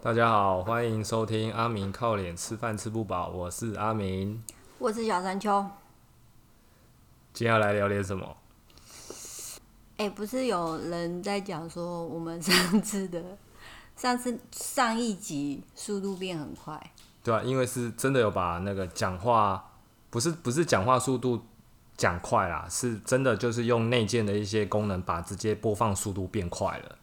大家好，欢迎收听阿明靠脸吃饭吃不饱，我是阿明。我是小山丘。今天要来聊点什么？哎、不是有人在讲说我们上次的 上次上一集速度变很快，对啊，因为是真的有把那个讲话，不是不是讲话速度讲快啦，是真的就是用内建的一些功能，把直接播放速度变快了。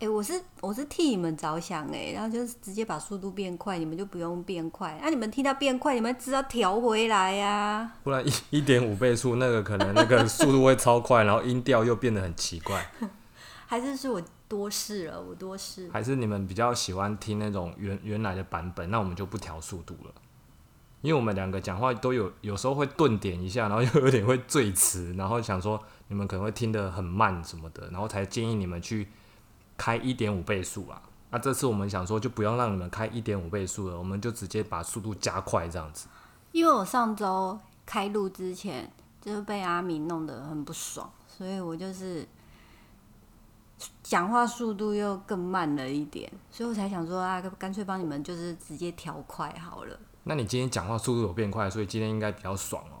哎、我是我是替你们着想哎、然后就是直接把速度变快，你们就不用变快。那、你们听到变快，你们知道调回来呀、不然一一点五倍速，那个可能那个速度会超快，然后音调又变得很奇怪。还是是我多试了，我多试。还是你们比较喜欢听那种原原来的版本，那我们就不调速度了，因为我们两个讲话都有有时候会顿点一下，然后又有点会赘词，然后想说你们可能会听得很慢什么的，然后才建议你们去开一点五倍速啊。那这次我们想说就不用让你们开一点五倍速了，我们就直接把速度加快这样子。因为我上周开录之前就是被阿明弄得很不爽，所以我就是讲话速度又更慢了一点，所以我才想说啊，干脆帮你们就是直接调快好了。那你今天讲话速度有变快，所以今天应该比较爽哦，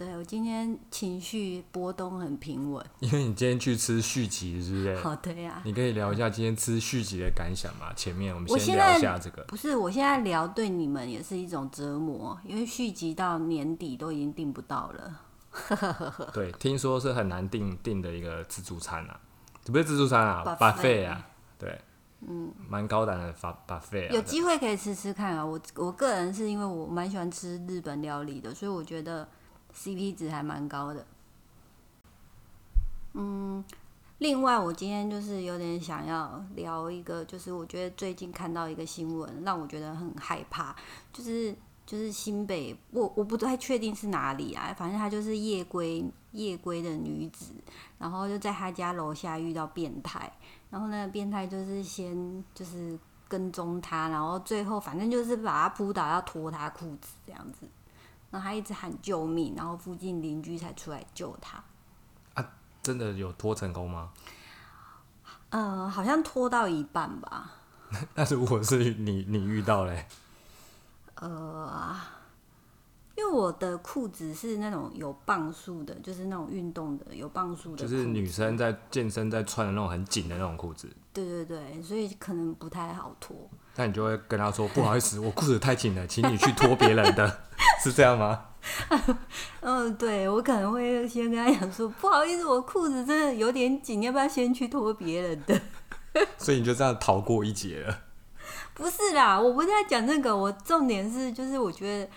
对我今天情绪波动很平稳，因为你今天去吃续集，是不是？好对呀、你可以聊一下今天吃续集的感想吗？前面我们先聊一下这个。不是，我现在聊对你们也是一种折磨，因为续集到年底都已经订不到了。对，听说是很难订订的一个自助餐啊，不是自助餐啊 Buffet，buffet 啊，对，嗯，蛮高档的 buff buffet 啊。有机会可以吃吃看啊！我我个人是因为我蛮喜欢吃日本料理的，所以我觉得 CP 值还蛮高的。嗯，另外我今天就是有点想要聊一个，就是我觉得最近看到一个新闻，让我觉得很害怕，就是就是新北，我我不太确定是哪里啊，反正她就是夜归夜归的女子，然后就在她家楼下遇到变态，然后那个变态就是先就是跟踪她，然后最后反正就是把她扑倒，要脱她裤子这样子，然后他一直喊救命，然后附近邻居才出来救他。啊。真的有拖成功吗？嗯、好像拖到一半吧。那如果是你你遇到嘞，呃，因为我的裤子是那种有磅数的，就是那种运动的有磅数的，就是女生在健身在穿的那种很紧的那种裤子，对对对，所以可能不太好脱。那你就会跟他说不好意思，我裤子太紧了，请你去脱别人的，是这样吗？嗯，对我可能会先跟他讲说，不好意思，我裤子真的有点紧，要不要先去脱别人的？所以你就这样逃过一劫了。不是啦，我不是在讲这个，我重点是就是我觉得。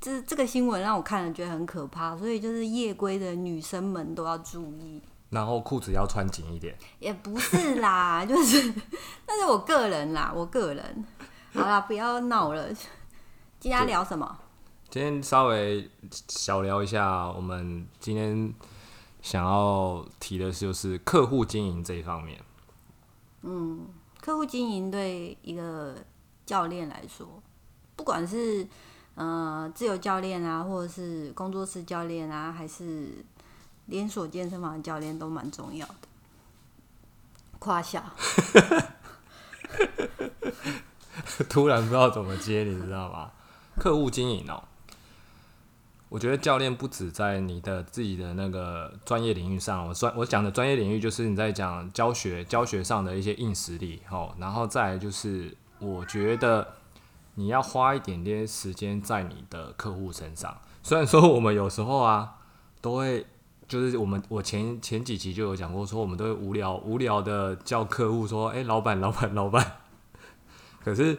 这这个新闻让我看了觉得很可怕，所以就是夜归的女生们都要注意。然后裤子要穿紧一点。也不是啦，就是那是我个人啦，我个人。好啦，不要闹了。今天聊什么？今天稍微小聊一下，我们今天想要提的就是客户经营这一方面。嗯客户经营对一个教练来说，不管是呃自由教练啊，或者是工作室教练啊，还是连锁健身房的教练，都蛮重要的。夸笑，突然不知道怎么接，你知道吗？客户经营哦，我觉得教练不止在你的自己的那个专业领域上，我专我讲的专业领域就是你在讲教学教学上的一些硬实力哦，然后再来就是我觉得你要花一点点时间在你的客户身上。虽然说我们有时候啊都会。就是我们我前前几集就有讲过，说我们都会无聊无聊的叫客户说，哎、老板老板老板，可是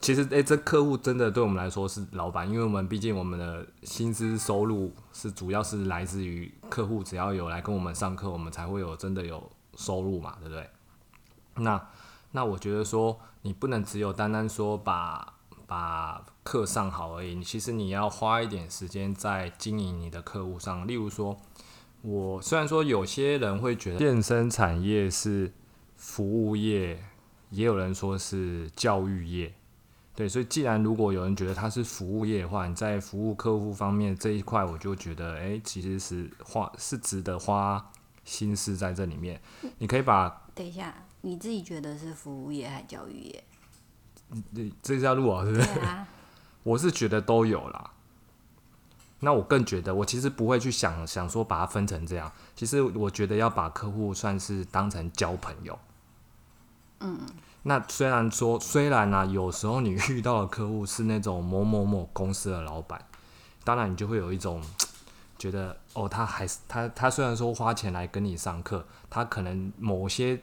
其实，诶，这客户真的对我们来说是老板，因为我们毕竟我们的薪资收入是主要是来自于客户，只要有来跟我们上课，我们才会有真的有收入嘛，对不对？那那我觉得说，你不能只有单单说把把课上好而已，你其实你要花一点时间在经营你的客户上。例如说，我虽然说有些人会觉得健身产业是服务业，也有人说是教育业。对，所以既然如果有人觉得它是服务业的话，你在服务客户方面这一块，我就觉得，诶，其实是花是值得花心思在这里面。你可以把等一下，你自己觉得是服务业还是教育业？你这是要录啊，是不是？啊，我是觉得都有啦。那我更觉得，我其实不会去想想说把它分成这样。其实我觉得要把客户算是当成交朋友。嗯。那虽然说，虽然呢、有时候你遇到的客户是那种某某某公司的老板，当然你就会有一种觉得，哦，他还是他他虽然说花钱来跟你上课，他可能某些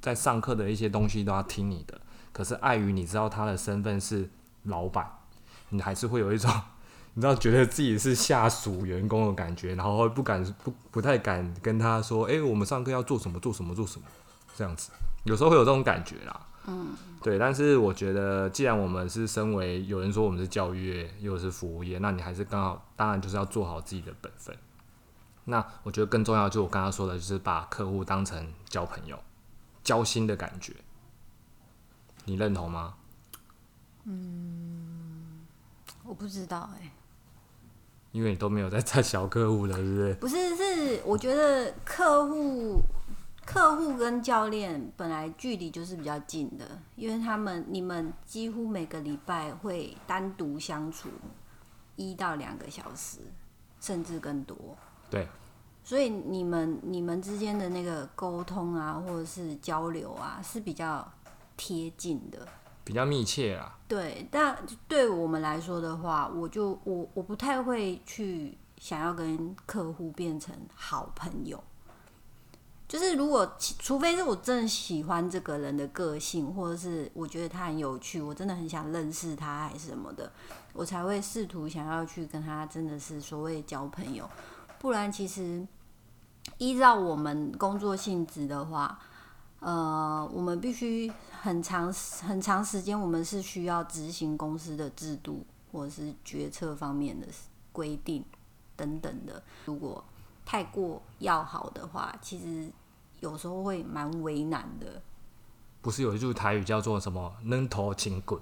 在上课的一些东西都要听你的，可是碍于你知道他的身份是老板，你还是会有一种 你知道觉得自己是下属员工的感觉，然后不敢不不太敢跟他说，诶，我们上课要做什么做什么做什么这样子，有时候会有这种感觉啦。嗯，对，但是我觉得，既然我们是身为有人说我们是教育业，又是服务业，那你还是刚好，当然就是要做好自己的本分。那我觉得更重要，就我刚刚说的，就是把客户当成交朋友、交心的感觉。你认同吗？嗯我不知道哎、因为你都没有在带小客户了，是不是？不是，是我觉得客户、客户跟教练本来距离就是比较近的，因为他们你们几乎每个礼拜会单独相处一到两个小时，甚至更多。对，所以你们你们之间的那个沟通啊，或者是交流啊，是比较贴近的。比较密切啦。对，但对我们来说的话，我就我我不太会去想要跟客户变成好朋友。就是如果除非是我真的喜欢这个人的个性，或者是我觉得他很有趣，我真的很想认识他还是什么的，我才会试图想要去跟他真的是所谓交朋友。不然其实依照我们工作性质的话，呃，我们必须很长很长时间，我们是需要执行公司的制度或者是决策方面的规定等等的。如果太过要好的话，其实有时候会蛮为难的。不是有一句台语叫做什么“能头请滚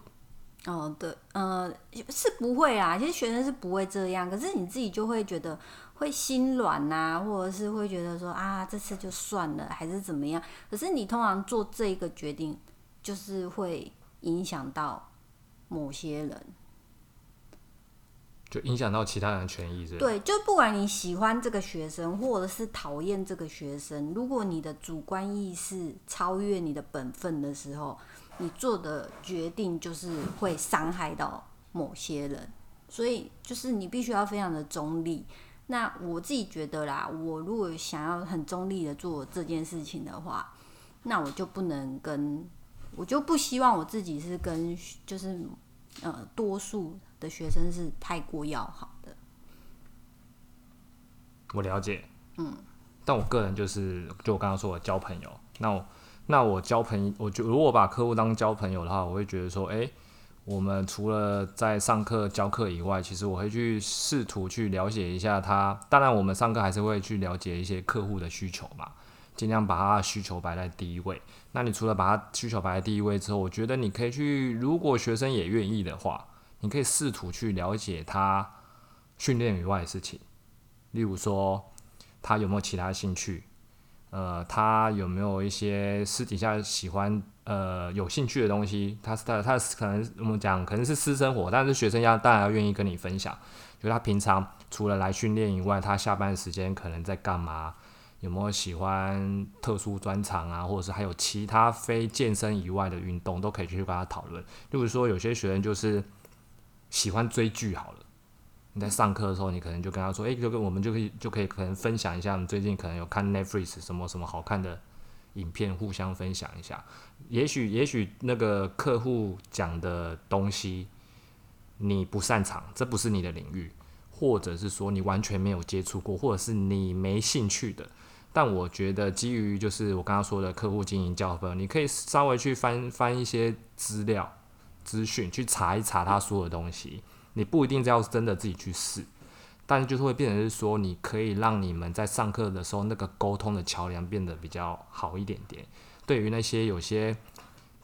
哦，对，呃，是不会啊，其实学生是不会这样，可是你自己就会觉得会心软呐、或者是会觉得说啊，这次就算了，还是怎么样？可是你通常做这个决定，就是会影响到某些人。”，就影响到其他人的权益，是是？对，就不管你喜欢这个学生，或者是讨厌这个学生，如果你的主观意识超越你的本分的时候，你做的决定就是会伤害到某些人，所以就是你必须要非常的中立。那我自己觉得啦，我如果想要很中立的做这件事情的话，那我就不能跟，我就不希望我自己是跟就是呃多数的学生是太过要好的。我了解，嗯，但我个人就是，就我刚刚说我交朋友，那我那我交朋友，我就如果把客户当交朋友的话，我会觉得说，诶，我们除了在上课教课以外，其实我会去试图去了解一下他。当然，我们上课还是会去了解一些客户的需求嘛，尽量把他的需求摆在第一位。那你除了把他需求摆在第一位之后，我觉得你可以去，如果学生也愿意的话，你可以试图去了解他训练以外的事情。例如说，他有没有其他兴趣？呃，他有没有一些私底下喜欢呃有兴趣的东西？他是他他可能我们讲可能是私生活，但是学生要当然要愿意跟你分享。就他平常除了来训练以外，他下班时间可能在干嘛？有没有喜欢特殊专长啊，或者是还有其他非健身以外的运动，都可以去跟他讨论。例如说，有些学生就是喜欢追剧好了。你在上课的时候，你可能就跟他说：“诶，就跟我们就可以就可以可能分享一下，你最近可能有看 Netflix 什么什么好看的影片，互相分享一下。也许也许那个客户讲的东西你不擅长，这不是你的领域，或者是说你完全没有接触过，或者是你没兴趣的。但我觉得基于就是我刚刚说的客户经营教分，你可以稍微去翻翻一些资料资讯，去查一查他说的东西。你不一定要真的自己去试，但是就是会变成是说，你可以让你们在上课的时候那个沟通的桥梁变得比较好一点点。对于那些有些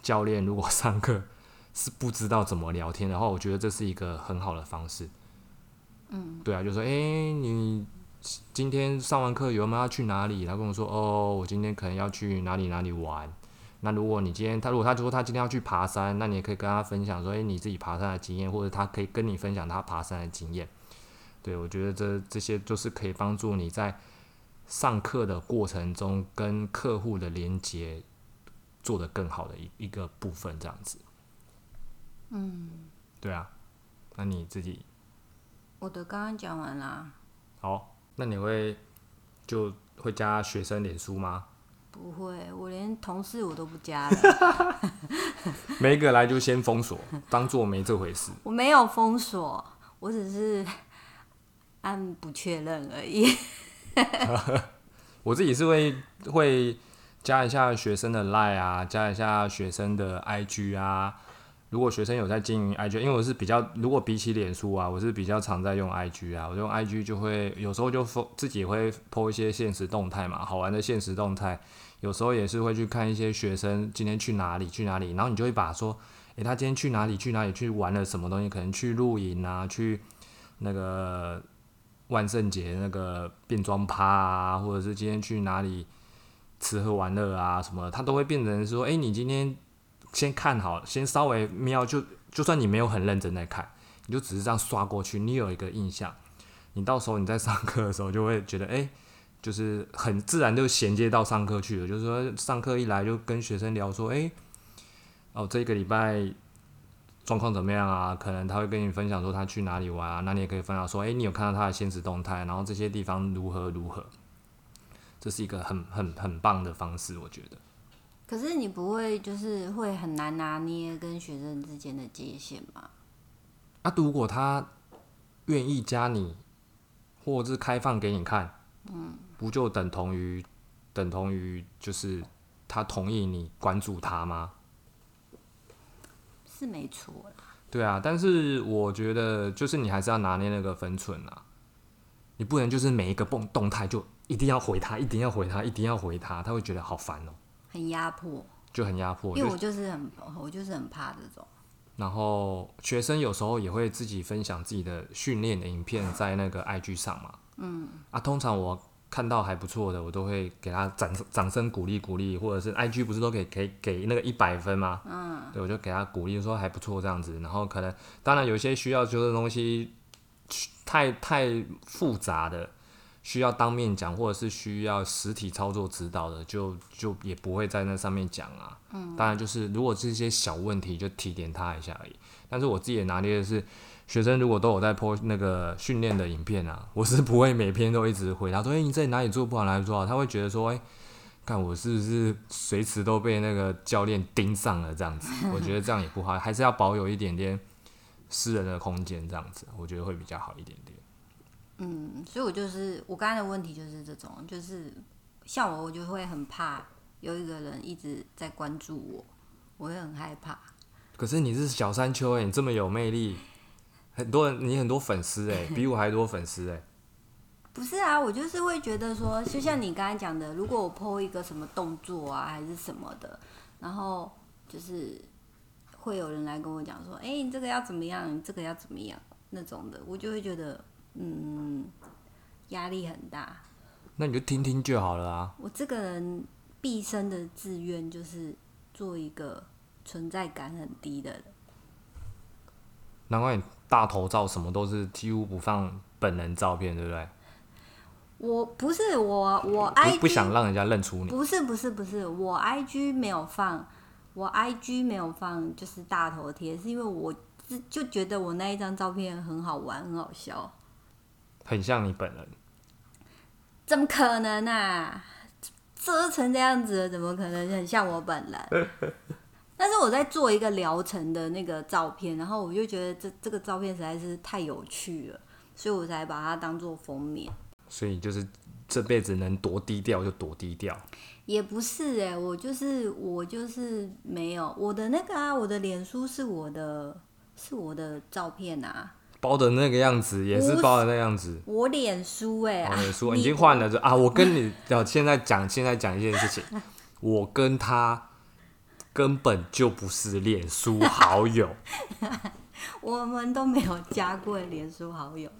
教练如果上课是不知道怎么聊天的话，我觉得这是一个很好的方式。嗯，对啊，就说诶，你今天上完课有没有要去哪里？他跟我说哦，我今天可能要去哪里哪里玩。那如果你今天他如果他说他今天要去爬山，那你也可以跟他分享说，诶、你自己爬山的经验，或者他可以跟你分享他爬山的经验。对我觉得这这些就是可以帮助你在上课的过程中跟客户的连接做得更好的一一个部分，这样子。嗯，对啊，那你自己我的刚刚讲完啦，好，那你会就会加学生脸书吗？不会，我连同事我都不加了，每一个来就先封锁，当做没这回事。我没有封锁，我只是按不确认而已。我自己是会会加一下学生的 Line 啊，加一下学生的 IG 啊。如果学生有在经营 IG，因为我是比较，如果比起脸书啊，我是比较常在用 IG 啊。我用 IG 就会有时候就自己会 po 一些现实动态嘛，好玩的现实动态。有时候也是会去看一些学生今天去哪里去哪里，然后你就会把说，诶、他今天去哪里去哪里去玩了什么东西，可能去露营啊，去那个万圣节那个变装趴啊，或者是今天去哪里吃喝玩乐啊什么，他都会变成说，诶、你今天先看好，先稍微瞄，就就算你没有很认真在看，你就只是这样刷过去，你有一个印象，你到时候你在上课的时候就会觉得，哎、就是很自然就衔接到上课去了，就是说上课一来就跟学生聊说，哎、哦，这个礼拜状况怎么样啊？可能他会跟你分享说他去哪里玩啊，那你也可以分享说，哎、你有看到他的现实动态，然后这些地方如何如何，这是一个很很很棒的方式，我觉得。可是你不会就是会很难拿捏跟学生之间的界限吗？啊，如果他愿意加你，或者是开放给你看，嗯，不就等同于等同于就是他同意你关注他吗？是没错啦，对啊，但是我觉得就是你还是要拿捏那个分寸啊，你不能就是每一个动动态就一定要回他，一定要回他，一定要回他，他会觉得好烦哦、很压迫，就很压迫。因为我就是很我就是很怕这种。然后学生有时候也会自己分享自己的训练的影片在那个 IG 上嘛。嗯。啊，通常我看到还不错的，我都会给他掌掌声鼓励鼓励，或者是 IG 不是都给给给那个一百分吗？嗯。对，我就给他鼓励说还不错这样子。然后可能当然有些需要就是东西太太复杂的，需要当面讲，或者是需要实体操作指导的，就就也不会在那上面讲啊。嗯，当然就是如果是一些小问题，就提点他一下而已。但是我自己也拿捏的是，学生如果都有在 po 那个训练的影片啊，我是不会每篇都一直回答说，哎、你这里哪里做不好，哪里做好，他会觉得说，哎、看我是不是随时都被那个教练盯上了这样子？我觉得这样也不好，还是要保有一点点私人的空间，这样子我觉得会比较好一点点。嗯，所以我就是我刚才的问题就是这种，就是像我，我就会很怕有一个人一直在关注我，我会很害怕。可是你是小山丘哎、你这么有魅力，很多人你很多粉丝哎、比我还多粉丝哎、不是啊，我就是会觉得说，就像你刚才讲的，如果我 PO 一个什么动作啊，还是什么的，然后就是会有人来跟我讲说，哎、你这个要怎么样，你这个要怎么样那种的，我就会觉得，嗯，压力很大。那你就听听就好了啊。我这个人毕生的志愿就是做一个存在感很低的人。难怪你大头照什么都是几乎不放本人照片，对不对？我不是我我不 IG 不想让人家认出你。不是不是不是，我 IG 没有放，我 IG 没有放就是大头贴，是因为我自就觉得我那一张照片很好玩，很好笑。很像你本人。怎么可能啊？遮成这样子，怎么可能很像我本人？但是我在做一个疗程的那个照片，然后我就觉得这这个照片实在是太有趣了，所以我才把它当做封面。所以就是这辈子能多低调就多低调。也不是哎、我就是我就是没有我的那个啊，我的脸书是我的是我的照片啊，包的那个样子也是包的那样子。我脸书哎、啊我也说你已经换了，就啊，我跟你要现在讲，现在讲一件事情，我跟他根本就不是脸书好友，我们都没有加过脸书好友，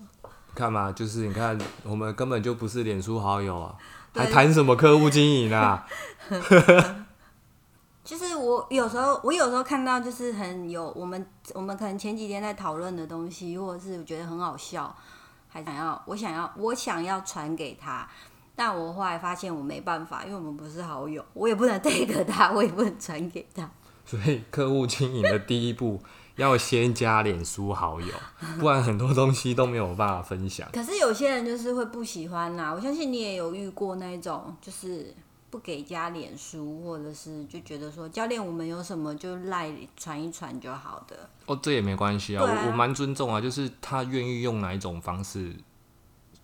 看嘛，就是你看，我们根本就不是脸书好友啊，还谈什么客户经营啊？就是我有时候，我有时候看到就是很有我们我们可能前几天在讨论的东西，或者是我觉得很好笑，还想要我想要我想要传给他，但我后来发现我没办法，因为我们不是好友，我也不能 take 他，我也不能传给他。所以客户经营的第一步要先加脸书好友，不然很多东西都没有办法分享。可是有些人就是会不喜欢呐、我相信你也有遇过那种，就是不给加脸书，或者是就觉得说教练我们有什么就赖传一传就好的。哦，这也没关系啊，啊我我蛮尊重啊，就是他愿意用哪一种方式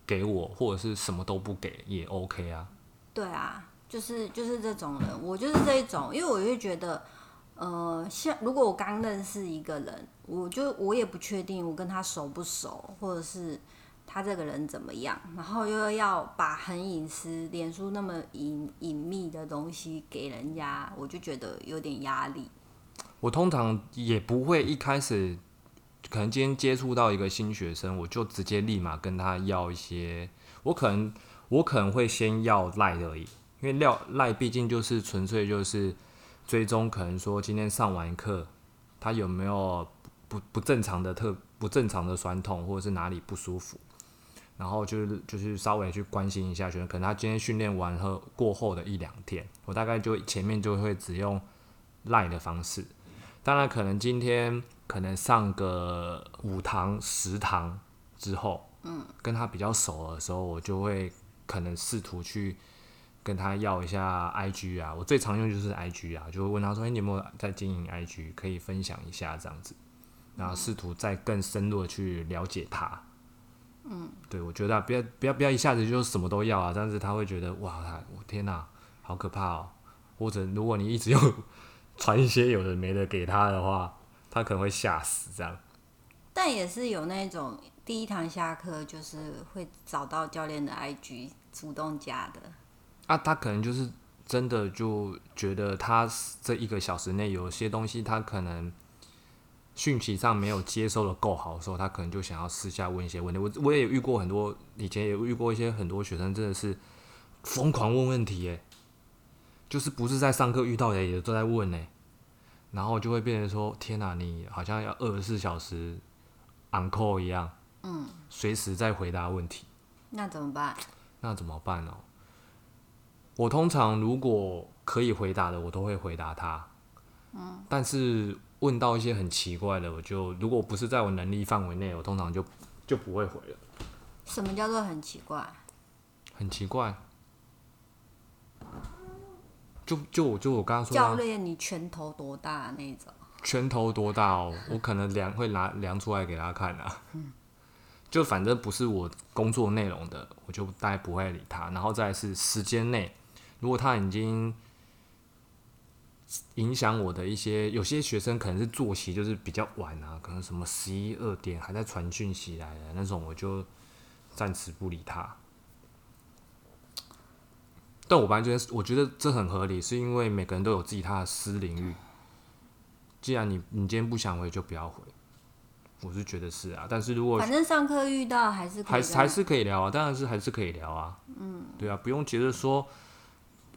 给我，或者是什么都不给也 OK 啊。对啊，就是就是这种人，我就是这一种，因为我就觉得，呃，像如果我刚认识一个人，我就我也不确定我跟他熟不熟，或者是他这个人怎么样，然后又要把很隐私、脸书那么隐隐秘的东西给人家，我就觉得有点压力。我通常也不会一开始，可能今天接触到一个新学生，我就直接立马跟他要一些，我可能我可能会先要赖而已，因为料赖毕竟就是纯粹就是追踪，可能说今天上完课，他有没有不不正常的特不正常的酸痛，或者是哪里不舒服，然后就是就是稍微去关心一下学生，可能他今天训练完后过后的一两天，我大概就前面就会只用赖的方式。当然，可能今天可能上个五堂、十堂之后，嗯，跟他比较熟的时候，我就会可能试图去跟他要一下 IG 啊。我最常用就是 IG 啊，就会问他说：“哎、你有没有在经营 IG？可以分享一下这样子。”然后试图再更深入的去了解他。嗯，对，我觉得、啊、不要不要不要一下子就什么都要啊，这样子他会觉得哇，他我天哪、好可怕哦。或者如果你一直用 传一些有的没的给他的话，他可能会吓死这样。但也是有那种第一堂下课就是会找到教练的 IG 主动加的。啊，他可能就是真的就觉得他这一个小时内有些东西他可能讯息上没有接收的够好的时候，他可能就想要私下问一些问题。我我也有遇过很多，以前也遇过一些很多学生真的是疯狂问问题诶，就是不是在上课遇到的也都在问呢，然后就会变成说天哪、你好像要二十四小时 on call 一样，嗯，随时在回答问题。那怎么办？那怎么办哦、我通常如果可以回答的，我都会回答他。嗯，但是问到一些很奇怪的，我就如果不是在我能力范围内，我通常就就不会回了。什么叫做很奇怪？很奇怪，就就我就我刚刚说教练，你拳头多大那种？拳头多大哦？我可能量会拿量出来给他看啊。就反正不是我工作内容的，我就大概不会理他。然后再是时间内，如果他已经影响我的一些，有些学生可能是作息就是比较晚啊，可能什么十一二点还在传讯息来的那种，我就暂时不理他。但我班觉得我觉得这很合理，是因为每个人都有自己他的私领域。既然你你今天不想回，就不要回。我是觉得是啊，但是如果反正上课遇到还是可以还是还是可以聊啊，当然是还是可以聊啊。嗯，对啊，不用觉得说，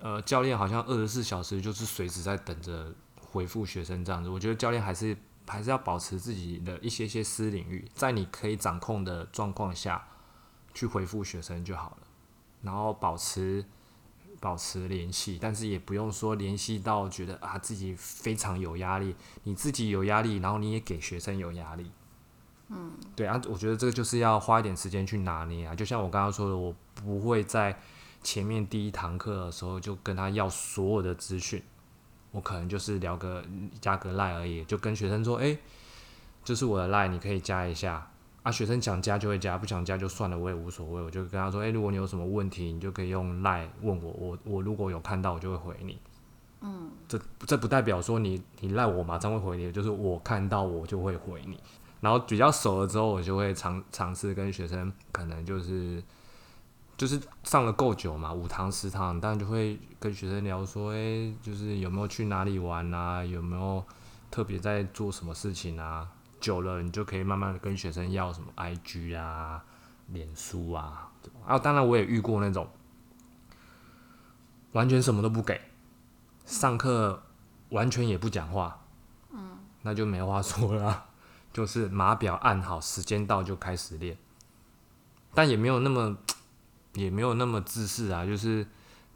呃，教练好像二十四小时就是随时在等着回复学生这样子。我觉得教练还是还是要保持自己的一些些私领域，在你可以掌控的状况下去回复学生就好了，然后保持保持联系，但是也不用说联系到觉得啊自己非常有压力，你自己有压力，然后你也给学生有压力。嗯对啊，我觉得这个就是要花一点时间去拿捏啊。就像我刚刚说的，我不会在前面第一堂课的时候就跟他要所有的资讯，我可能就是聊个加个赖而已，就跟学生说，诶，这是我的赖，你可以加一下。啊，学生想加就会加，不想加就算了，我也无所谓。我就跟他说，诶，如果你有什么问题，你就可以用赖问我，我我如果有看到，我就会回你。嗯，这这不代表说你你赖我马上会回你，就是我看到我就会回你。然后比较熟了之后，我就会尝尝试跟学生，可能就是就是上了够久嘛，五堂十堂，当然就会跟学生聊说，诶，就是有没有去哪里玩啊，有没有特别在做什么事情啊？久了，你就可以慢慢的跟学生要什么 IG 啊、脸书啊，啊，当然我也遇过那种完全什么都不给，上课完全也不讲话，嗯，那就没话说了，就是码表按好，时间到就开始练，但也没有那么也没有那么自私啊，就是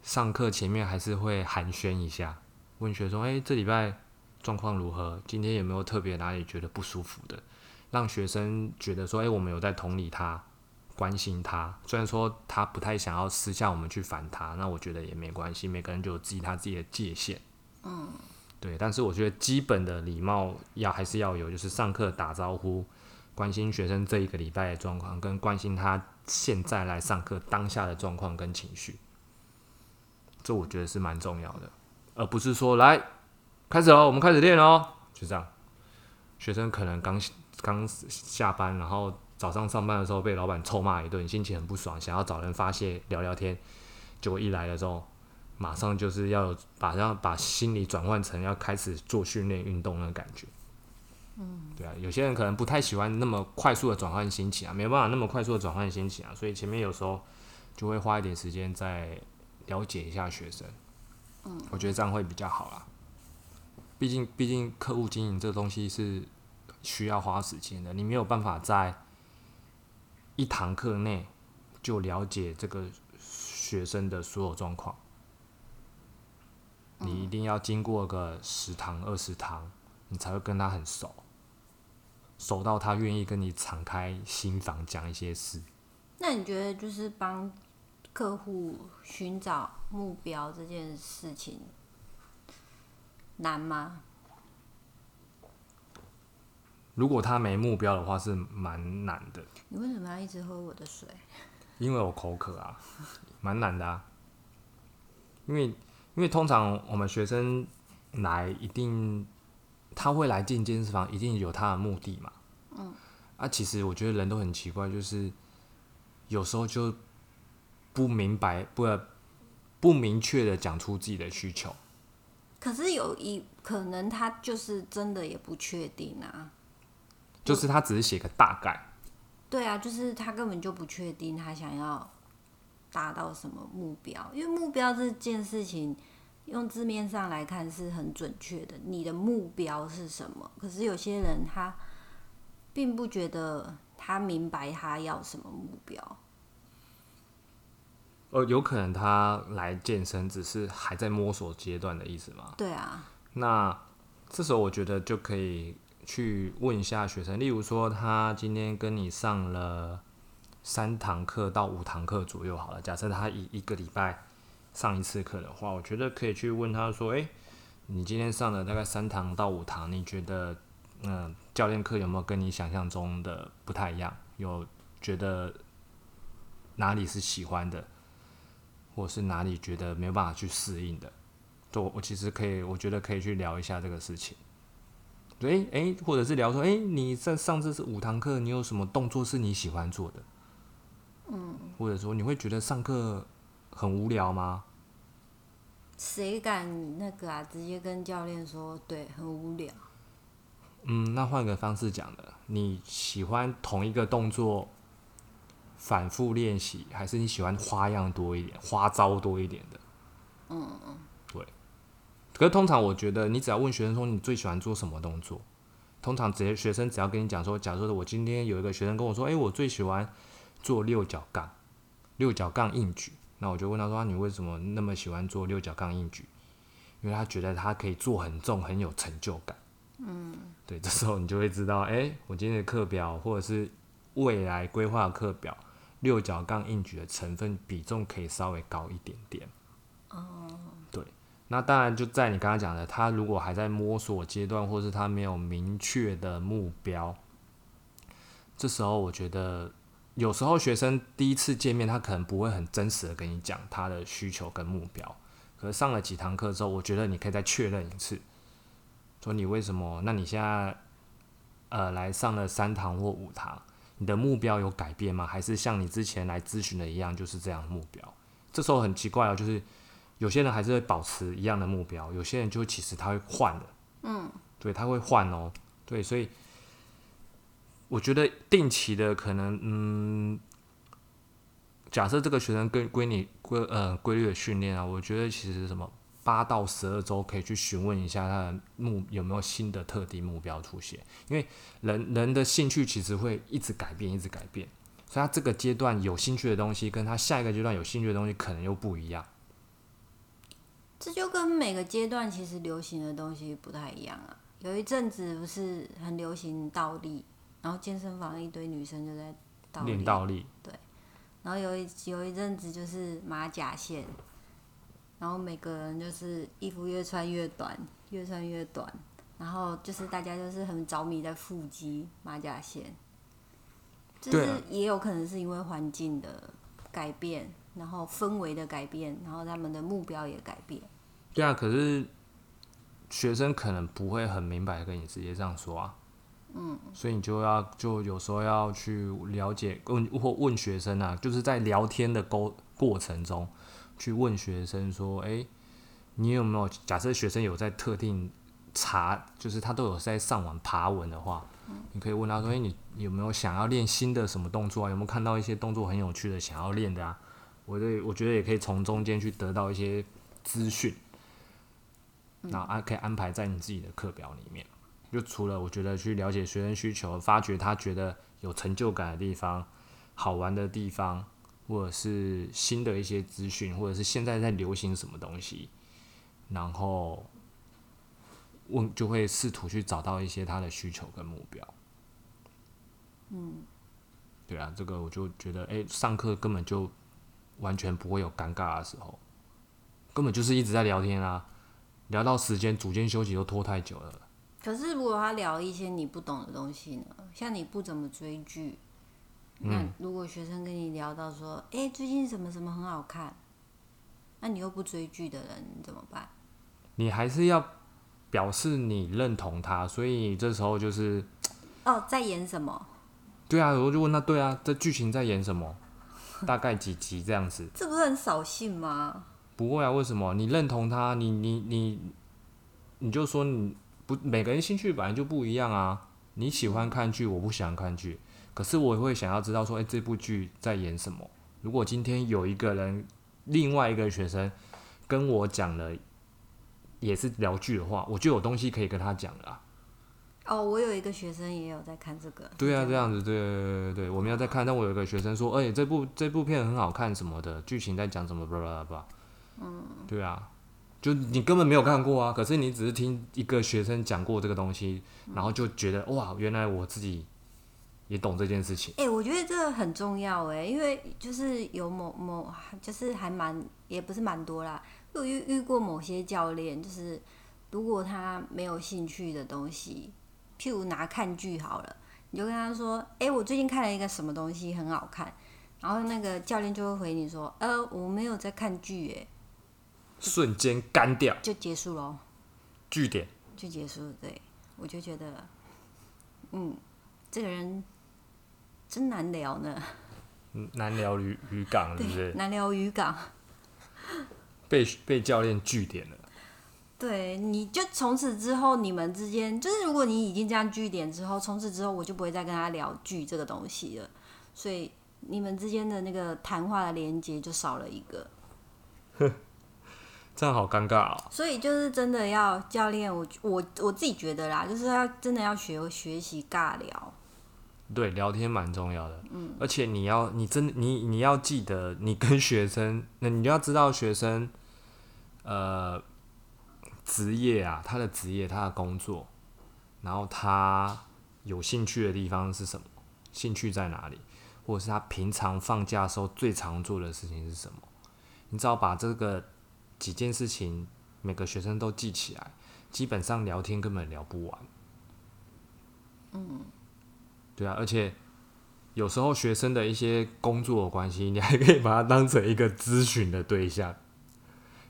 上课前面还是会寒暄一下，问学生，哎、这礼拜状况如何？今天有没有特别哪里觉得不舒服的？让学生觉得说，哎、我们有在同理他，关心他。虽然说他不太想要私下我们去烦他，那我觉得也没关系，每个人就有自己他自己的界限。嗯，对。但是我觉得基本的礼貌要还是要有，就是上课打招呼，关心学生这一个礼拜的状况，跟关心他现在来上课当下的状况跟情绪。这我觉得是蛮重要的，而不是说来开始哦，我们开始练哦，就这样。学生可能刚刚下班，然后早上上班的时候被老板臭骂一顿，心情很不爽，想要找人发泄聊聊天，结果一来的时候，马上就是要把让把心理转换成要开始做训练运动的感觉。嗯，对啊，有些人可能不太喜欢那么快速的转换心情啊，没办法那么快速的转换心情啊，所以前面有时候就会花一点时间在了解一下学生。嗯，我觉得这样会比较好啦。毕竟，毕竟客户经营这个东西是需要花时间的，你没有办法在一堂课内就了解这个学生的所有状况。你一定要经过个十堂、二十堂，你才会跟他很熟，熟到他愿意跟你敞开心房讲一些事。那你觉得就是帮客户寻找目标这件事情难吗？如果他没目标的话，是蛮难的。你为什么要一直喝我的水？因为我口渴啊，蛮难的啊。因为因为通常我们学生来一定他会来进健身房，一定有他的目的嘛。嗯。啊，其实我觉得人都很奇怪，就是有时候就不明白，不不明确的讲出自己的需求。可是有一可能他就是真的也不确定啊。就是他只是写个大概。对啊，就是他根本就不确定他想要达到什么目标，因为目标这件事情用字面上来看是很准确的，你的目标是什么？可是有些人他并不觉得他明白他要什么目标。呃，有可能他来健身只是还在摸索阶段的意思吗？对啊。那这时候我觉得就可以。去问一下学生，例如说他今天跟你上了三堂课到五堂课左右好了。假设他一一个礼拜上一次课的话，我觉得可以去问他说：“诶，你今天上了大概三堂到五堂，你觉得嗯教练课有没有跟你想象中的不太一样？有觉得哪里是喜欢的，或是哪里觉得没有办法去适应的？就我其实可以，我觉得可以去聊一下这个事情。”对，哎，或者是聊说，哎，你在上次是五堂课，你有什么动作是你喜欢做的？嗯，或者说你会觉得上课很无聊吗？谁敢那个啊？直接跟教练说，对，很无聊。嗯，那换个方式讲的，你喜欢同一个动作反复练习，还是你喜欢花样多一点、花招多一点的？嗯嗯。对可是通常我觉得，你只要问学生说你最喜欢做什么动作，通常直接学生只要跟你讲说，假如说我今天有一个学生跟我说，诶，我最喜欢做六角杠，六角杠硬举，那我就问他说，你为什么那么喜欢做六角杠硬举？因为他觉得他可以做很重，很有成就感。嗯，对，这时候你就会知道，诶，我今天的课表或者是未来规划课表，六角杠硬举的成分比重可以稍微高一点点。哦。对那当然，就在你刚刚讲的，他如果还在摸索阶段，或是他没有明确的目标，这时候我觉得，有时候学生第一次见面，他可能不会很真实的跟你讲他的需求跟目标。可是上了几堂课之后，我觉得你可以再确认一次，说你为什么？那你现在呃来上了三堂或五堂，你的目标有改变吗？还是像你之前来咨询的一样，就是这样目标？这时候很奇怪哦，就是。有些人还是会保持一样的目标，有些人就其实他会换的，嗯，对，他会换哦，对，所以我觉得定期的可能，嗯，假设这个学生跟归你规呃规律的训练啊，我觉得其实什么八到十二周可以去询问一下他的目有没有新的特定目标出现，因为人人的兴趣其实会一直改变，一直改变，所以他这个阶段有兴趣的东西，跟他下一个阶段有兴趣的东西可能又不一样。这就跟每个阶段其实流行的东西不太一样啊。有一阵子不是很流行倒立，然后健身房一堆女生就在倒立，练倒立，对然后有一有一阵子就是马甲线，然后每个人就是衣服越穿越短，越穿越短，然后就是大家就是很着迷在腹肌马甲线，就是啊也有可能是因为环境的改变，然后氛围的改变，然后他们的目标也改变。对啊，可是学生可能不会很明白跟你直接这样说啊。嗯，所以你就要就有时候要去了解问或问学生啊，就是在聊天的沟过程中去问学生说，诶，你有没有假设学生有在特定查，就是他都有在上网爬文的话，你可以问他说，诶，你有没有想要练新的什么动作啊？有没有看到一些动作很有趣的想要练的啊？我对我觉得也可以从中间去得到一些资讯。然后安可以安排在你自己的课表里面。就除了我觉得去了解学生需求，发掘他觉得有成就感的地方、好玩的地方，或者是新的一些资讯，或者是现在在流行什么东西，然后问就会试图去找到一些他的需求跟目标。嗯，对啊，这个我就觉得，哎、上课根本就完全不会有尴尬的时候，根本就是一直在聊天啊。聊到时间，组间休息都拖太久了。可是如果他聊一些你不懂的东西呢？像你不怎么追剧，那如果学生跟你聊到说，哎、最近什么什么很好看，那你又不追剧的人你怎么办？你还是要表示你认同他，所以这时候就是，哦，在演什么？对啊，我就问他，对啊，这剧情在演什么？大概几集这样子？这不是很扫兴吗？不会啊，为什么？你认同他，你你你，你就说你不每个人兴趣本来就不一样啊。你喜欢看剧，我不喜欢看剧，可是我会想要知道说，诶，这部剧在演什么？如果今天有一个人，另外一个学生跟我讲了，也是聊剧的话，我就有东西可以跟他讲了啊。哦，我有一个学生也有在看这个。对啊，这样子，对对对对对，我们要在看。但我有一个学生说，哎、这部这部片很好看什么的，剧情在讲什么，巴拉巴拉。嗯，对啊，就你根本没有看过啊，可是你只是听一个学生讲过这个东西，然后就觉得哇，原来我自己也懂这件事情。哎、我觉得这个很重要哎，因为就是有某某，就是还蛮也不是蛮多啦。又遇遇过某些教练，就是如果他没有兴趣的东西，譬如拿看剧好了，你就跟他说：“哎、我最近看了一个什么东西很好看。”然后那个教练就会回你说：“呃，我没有在看剧，哎，瞬间干掉，就结束喽，据点。就结束。”对，我就觉得，嗯，这个人真难聊呢，嗯难聊渔渔港是不是？难聊渔港。被被教练据点了。对，你就从此之后，你们之间就是，如果你已经这样据点之后，从此之后我就不会再跟他聊剧这个东西了，所以你们之间的那个谈话的连接就少了一个。这样好尴尬哦。所以就是真的要教练，我我我自己觉得啦，就是要真的要学学习尬聊。对，聊天蛮重要的。嗯，而且你要，你真你你要记得，你跟学生，那你就要知道学生，呃，职业啊，他的职业，他的工作，然后他有兴趣的地方是什么，兴趣在哪里，或者是他平常放假的时候最常做的事情是什么。你只要把这个几件事情每个学生都记起来，基本上聊天根本聊不完。嗯对啊，而且有时候学生的一些工作的关系，你还可以把它当成一个咨询的对象。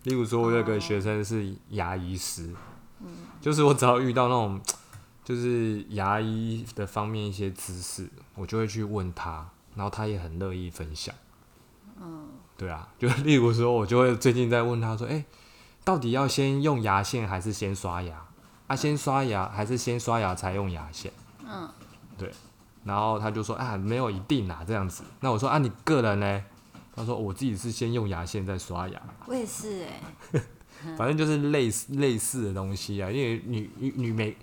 例如说，我有个学生是牙医师，就是我只要遇到那种就是牙医的方面一些知识，我就会去问他，然后他也很乐意分享。嗯，对啊，就例如说，我就会最近在问他说，哎、到底要先用牙线还是先刷牙？啊，先刷牙还是先刷牙才用牙线？嗯，对。然后他就说啊，没有一定啊，这样子。那我说啊，你个人呢？他说我自己是先用牙线再刷牙。我也是哎、反正就是类似类似的东西啊。因为你你你每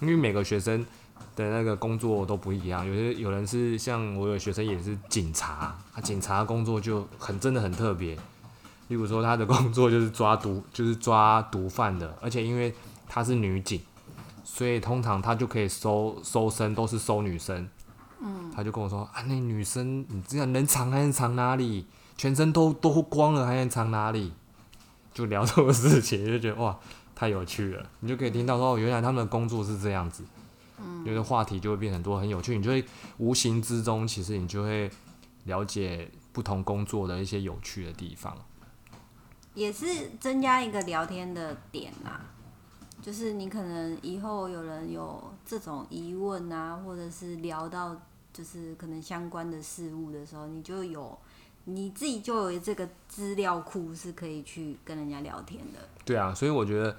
因为每个学生的那个工作都不一样，有些有人是像我有学生也是警察，他警察工作就很真的很特别。例如说他的工作就是抓毒，就是抓毒贩的，而且因为她是女警，所以通常他就可以搜搜身都是搜女生。嗯，他就跟我说啊，那女生你这样能藏还能藏哪里？全身都都光了还能藏哪里？就聊这个事情，就觉得哇，太有趣了。你就可以听到说，原来他们的工作是这样子。嗯，有的话题就会变很多，很有趣。你就会无形之中，其实你就会了解不同工作的一些有趣的地方。也是增加一个聊天的点啊，就是你可能以后有人有这种疑问啊，或者是聊到就是可能相关的事物的时候，你就有你自己就有这个资料库是可以去跟人家聊天的。对啊，所以我觉得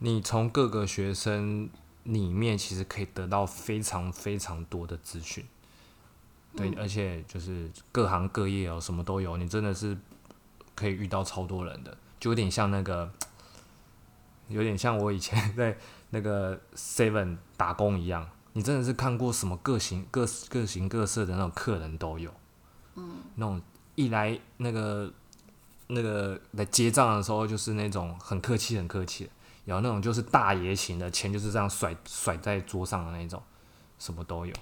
你从各个学生里面其实可以得到非常非常多的资讯。对，而且就是各行各业哦，什么都有，你真的是。可以遇到超多人的，就有点像那个，有点像我以前在那个 Seven 打工一样。你真的是看过什么各型各各形各色的那种客人都有，嗯，那种一来那个那个来结账的时候，就是那种很客气很客气的，有那种就是大爷型的，钱就是这样甩甩在桌上的那种，什么都有，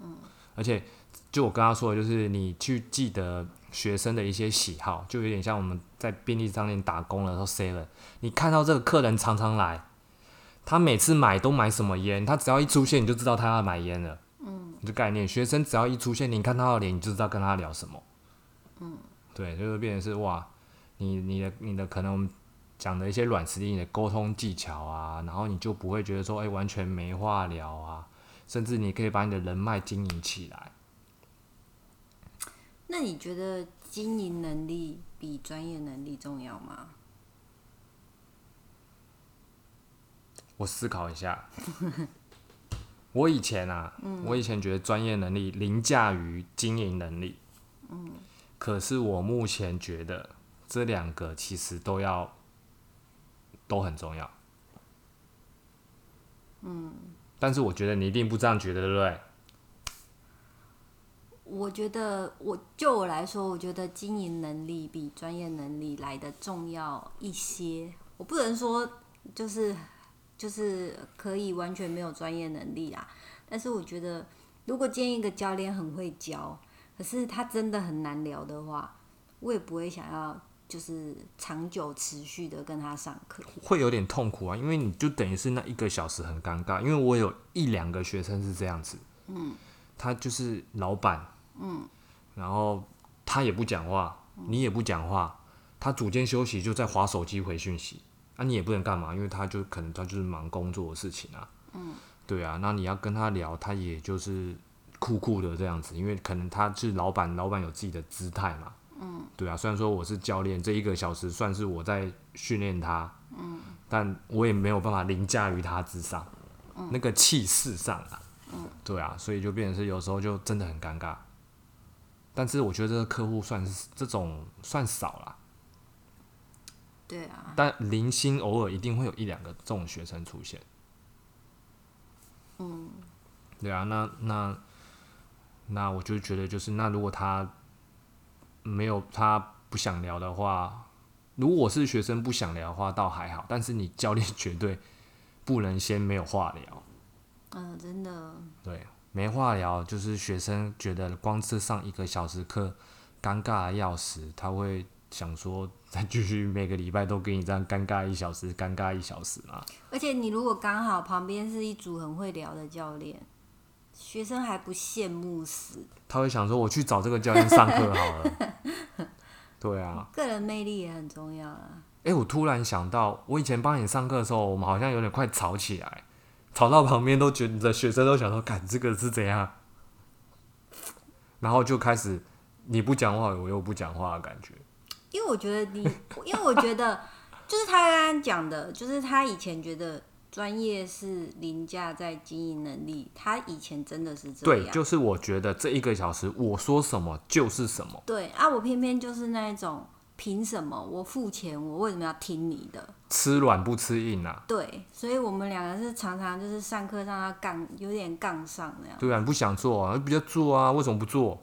嗯，而且就我刚刚说的，就是你去记得。学生的一些喜好，就有点像我们在便利商店打工的时候，seven，你看到这个客人常常来，他每次买都买什么烟？他只要一出现，你就知道他要买烟了。嗯，这概念，学生只要一出现，你看他的脸，你就知道跟他聊什么。嗯，对，就是变成是哇，你你的你的可能讲的一些软实力的沟通技巧啊，然后你就不会觉得说，哎，完全没话聊啊，甚至你可以把你的人脉经营起来。那你觉得经营能力比专业能力重要吗？我思考一下。我以前啊，我以前觉得专业能力凌驾于经营能力。嗯。可是我目前觉得这两个其实都要都很重要。嗯。但是我觉得你一定不这样觉得，对不对？我觉得，我就我来说，我觉得经营能力比专业能力来的重要一些。我不能说就是就是可以完全没有专业能力啦，但是我觉得，如果见一个教练很会教，可是他真的很难聊的话，我也不会想要就是长久持续的跟他上课，会有点痛苦啊，因为你就等于是那一个小时很尴尬。因为我有一两个学生是这样子，嗯，他就是老板。嗯，然后他也不讲话，你也不讲话，他组间休息就在划手机回讯息，啊，你也不能干嘛，因为他就可能他就是忙工作的事情啊。嗯，对啊，那你要跟他聊，他也就是酷酷的这样子，因为可能他是老板，老板有自己的姿态嘛。嗯，对啊，虽然说我是教练，这一个小时算是我在训练他，嗯，但我也没有办法凌驾于他之上，那个气势上啊，嗯，对啊，所以就变成是有时候就真的很尴尬。但是我觉得这个客户算是这种算少了，对啊。但零星偶尔一定会有一两个这种学生出现，嗯，对啊。那那那我就觉得就是那如果他没有他不想聊的话，如果是学生不想聊的话倒还好，但是你教练绝对不能先没有话聊。嗯，真的。对。没话聊，就是学生觉得光是上一个小时课，尴尬的要死。他会想说，再继续每个礼拜都给你这样尴尬一小时，尴尬一小时嘛。而且你如果刚好旁边是一组很会聊的教练，学生还不羡慕死。他会想说，我去找这个教练上课好了。对啊，个人魅力也很重要啊。哎，我突然想到，我以前帮你上课的时候，我们好像有点快吵起来。吵到旁边都觉得学生都想说，看这个是怎样，然后就开始你不讲话，我又不讲话的感觉。因为我觉得你，因为我觉得就是他刚刚讲的，就是他以前觉得专业是凌驾在经营能力，他以前真的是这样。对，就是我觉得这一个小时我说什么就是什么。对啊，我偏偏就是那一种凭什么我付钱，我为什么要听你的？吃软不吃硬啊。对，所以我们两个是常常就是上课上要杠，有点杠上那样。对啊，你不想做啊，不要做啊，为什么不做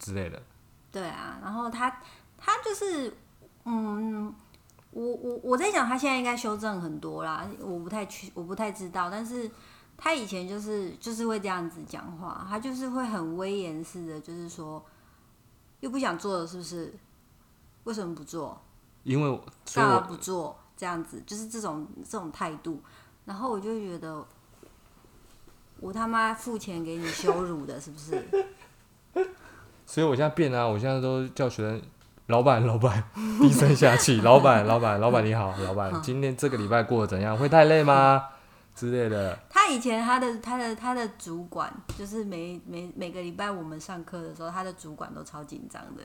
之类的？对啊，然后他他就是，嗯，我我我在想他现在应该修正很多啦，我不太去，我不太知道，但是他以前就是就是会这样子讲话，他就是会很威严似的，就是说又不想做了，是不是？为什么不做？因为干嘛不做？这样子就是这种这种态度，然后我就觉得，我他妈付钱给你羞辱的，是不是？所以我现在变啊，我现在都叫学生老板老板 低声下气，老板老板老板你好，老板今天这个礼拜过得怎样？会太累吗？之类的。他以前他的他的他的主管，就是每每每个礼拜我们上课的时候，他的主管都超紧张的，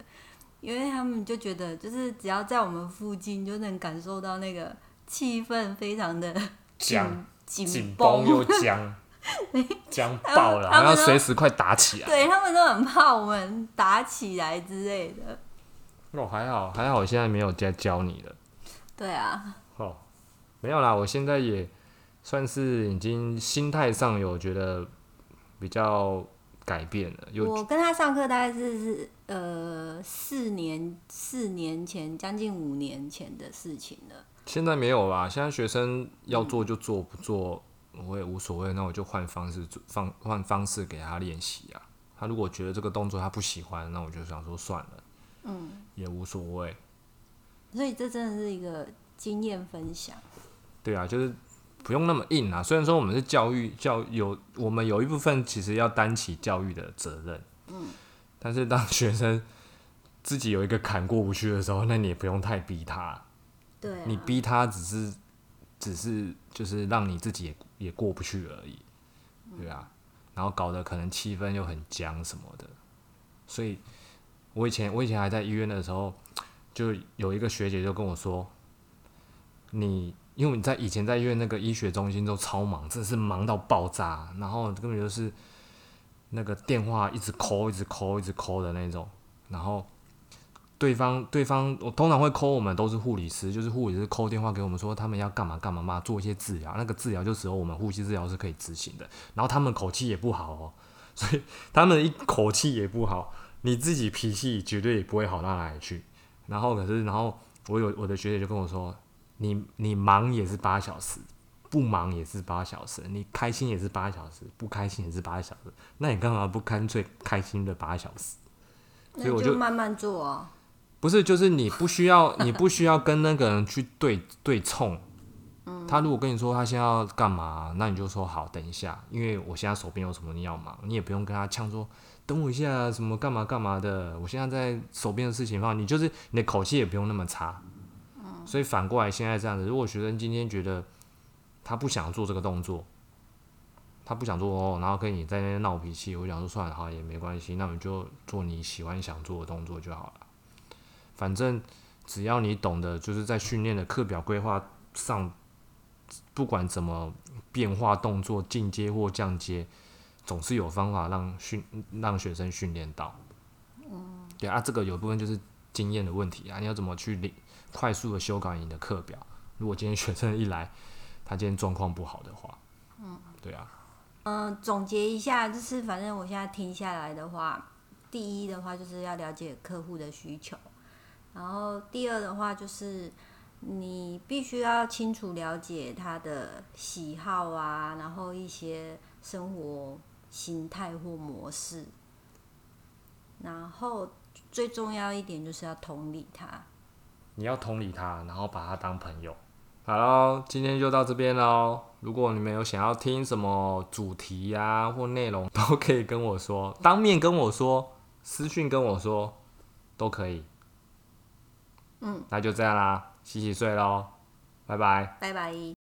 因为他们就觉得，就是只要在我们附近，就能感受到那个气氛非常的僵紧紧绷绷又僵，僵爆了，好他们都像随时快打起来。对他们都很怕我们打起来之类的。哦，还好还好，我现在没有在教你了。对啊，哦，没有啦，我现在也算是已经心态上有觉得比较改变了，有我跟他上课大概是是呃四年四年前，将近五年前的事情了。现在没有啦，现在学生要做就做，不做我也无所谓，那我就换方式做，放换方式给他练习啊。他如果觉得这个动作他不喜欢，那我就想说算了，嗯，也无所谓。所以这真的是一个经验分享。对啊，就是不用那么硬啊。虽然说我们是教育教有我们有一部分其实要担起教育的责任，嗯，但是当学生自己有一个坎过不去的时候，那你也不用太逼他，对、啊，你逼他只是只是就是让你自己也也过不去而已，对啊，然后搞得可能气氛又很僵什么的，所以我以前我以前还在医院的时候，就有一个学姐就跟我说，你因为你在以前在医院那个医学中心都超忙，真的是忙到爆炸，然后根本就是那个电话一直扣一直扣一直扣的那种，然后。对方对方，我通常会扣我们都是护理师，就是护理师扣电话给我们说他们要干嘛干嘛嘛，做一些治疗，那个治疗就只有我们呼吸治疗是可以执行的。然后他们口气也不好哦，所以他们一口气也不好，你自己脾气绝对不会好到哪里去。然后可是，然后我有我的学姐就跟我说，你你忙也是八小时，不忙也是八小时，你开心也是八小时，不开心也是八小时，那你干嘛不干脆开心的八小时？所以我就就慢慢做啊。不是，就是你不需要，你不需要跟那个人去对对冲。他如果跟你说他现在要干嘛，那你就说好，等一下，因为我现在手边有什么你要忙，你也不用跟他呛说等我一下，什么干嘛干嘛的，我现在在手边的事情上，你就是你的口气也不用那么差。所以反过来现在这样子，如果学生今天觉得他不想做这个动作，他不想做哦，然后跟你在那边闹脾气，我想说算了，好也没关系，那我们就做你喜欢想做的动作就好了。反正只要你懂得，就是在训练的课表规划上，不管怎么变化动作、进阶或降阶，总是有方法让训让学生训练到。嗯，对啊，这个有部分就是经验的问题啊，你要怎么去快速的修改你的课表？如果今天学生一来，他今天状况不好的话，嗯，对啊，嗯，总结一下，就是反正我现在听下来的话，第一的话就是要了解客户的需求，然后第二的话就是你必须要清楚了解他的喜好啊，然后一些生活形态或模式，然后最重要一点就是要同理他。你要同理他，然后把他当朋友。好喽，今天就到这边喽。如果你们有想要听什么主题呀、或内容，都可以跟我说，当面跟我说，私讯跟我说，都可以。嗯，那就这样啦，洗洗睡喽，拜拜。拜拜。